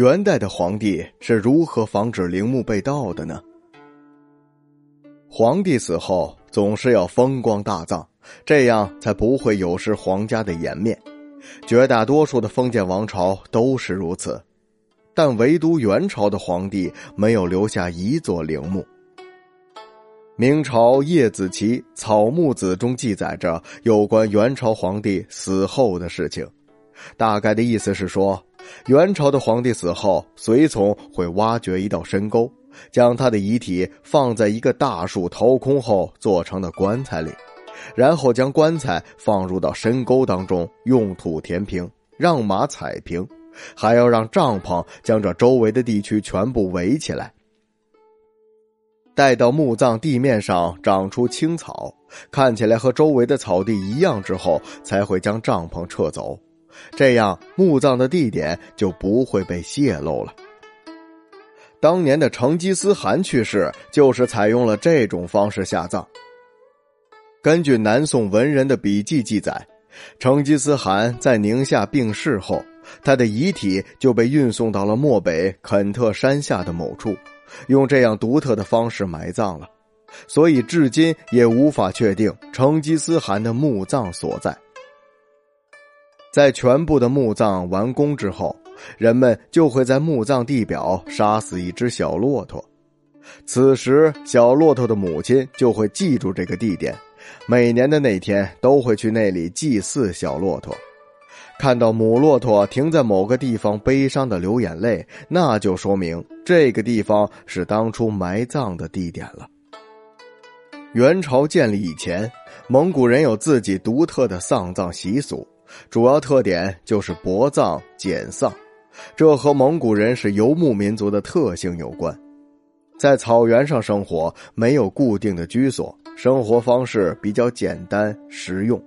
元代的皇帝是如何防止陵墓被盗的呢？皇帝死后总是要风光大葬，这样才不会有失皇家的颜面。绝大多数的封建王朝都是如此，但唯独元朝的皇帝没有留下一座陵墓。明朝叶子琪《草木子》中记载着有关元朝皇帝死后的事情，大概的意思是说，元朝的皇帝死后，随从会挖掘一道深沟，将他的遗体放在一个大树掏空后做成的棺材里。然后将棺材放入到深沟当中，用土填平，让马踩平，还要让帐篷将这周围的地区全部围起来。待到墓葬地面上长出青草，看起来和周围的草地一样之后，才会将帐篷撤走，这样墓葬的地点就不会被泄露了。当年的成吉思汗去世，就是采用了这种方式下葬。根据南宋文人的笔记记载，成吉思汗在宁夏病逝后，他的遗体就被运送到了漠北肯特山下的某处，用这样独特的方式埋葬了，所以至今也无法确定成吉思汗的墓葬所在。在全部的墓葬完工之后，人们就会在墓葬地表杀死一只小骆驼，此时小骆驼的母亲就会记住这个地点。每年的那天都会去那里祭祀小骆驼，看到母骆驼停在某个地方悲伤的流眼泪，那就说明这个地方是当初埋葬的地点了。元朝建立以前，蒙古人有自己独特的丧葬习俗，主要特点就是薄葬简丧，这和蒙古人是游牧民族的特性有关。在草原上生活，没有固定的居所。生活方式比较简单实用。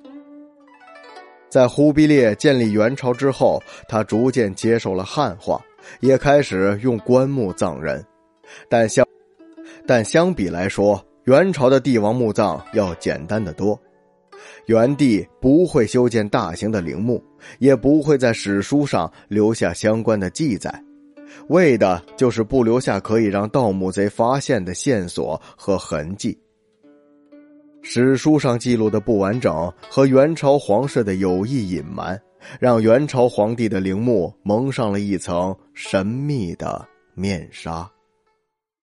在忽必烈建立元朝之后，他逐渐接受了汉化，也开始用棺木葬人。但相但相比来说，元朝的帝王墓葬要简单的多。元帝不会修建大型的陵墓，也不会在史书上留下相关的记载，为的就是不留下可以让盗墓贼发现的线索和痕迹。史书上记录的不完整和元朝皇室的有意隐瞒，让元朝皇帝的陵墓蒙上了一层神秘的面纱。